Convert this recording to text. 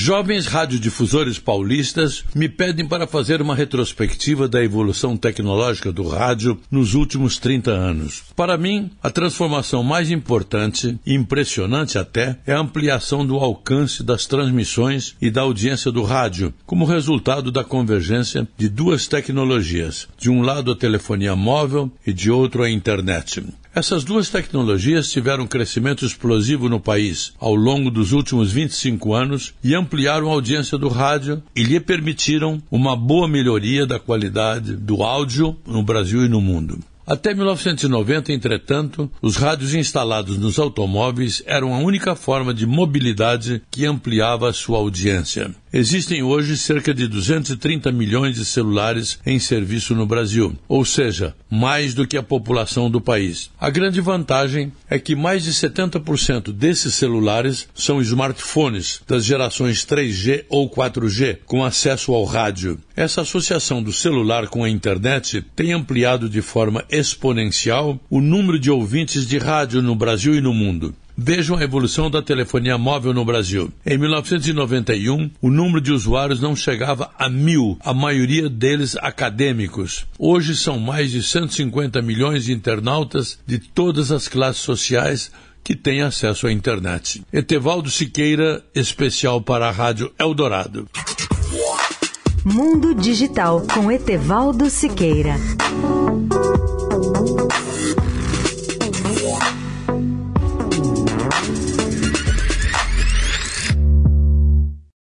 Jovens radiodifusores paulistas me pedem para fazer uma retrospectiva da evolução tecnológica do rádio nos últimos 30 anos. Para mim, a transformação mais importante impressionante até é a ampliação do alcance das transmissões e da audiência do rádio, como resultado da convergência de duas tecnologias, de um lado a telefonia móvel e de outro a internet. Essas duas tecnologias tiveram um crescimento explosivo no país ao longo dos últimos 25 anos e ampliaram a audiência do rádio e lhe permitiram uma boa melhoria da qualidade do áudio no Brasil e no mundo. Até 1990, entretanto, os rádios instalados nos automóveis eram a única forma de mobilidade que ampliava sua audiência. Existem hoje cerca de 230 milhões de celulares em serviço no Brasil, ou seja, mais do que a população do país. A grande vantagem é que mais de 70% desses celulares são smartphones das gerações 3G ou 4G, com acesso ao rádio. Essa associação do celular com a internet tem ampliado de forma exponencial o número de ouvintes de rádio no Brasil e no mundo. Vejam a evolução da telefonia móvel no Brasil. Em 1991, o número de usuários não chegava a mil, a maioria deles acadêmicos. Hoje são mais de 150 milhões de internautas de todas as classes sociais que têm acesso à internet. Etevaldo Siqueira, especial para a Rádio Eldorado. Mundo Digital com Etevaldo Siqueira.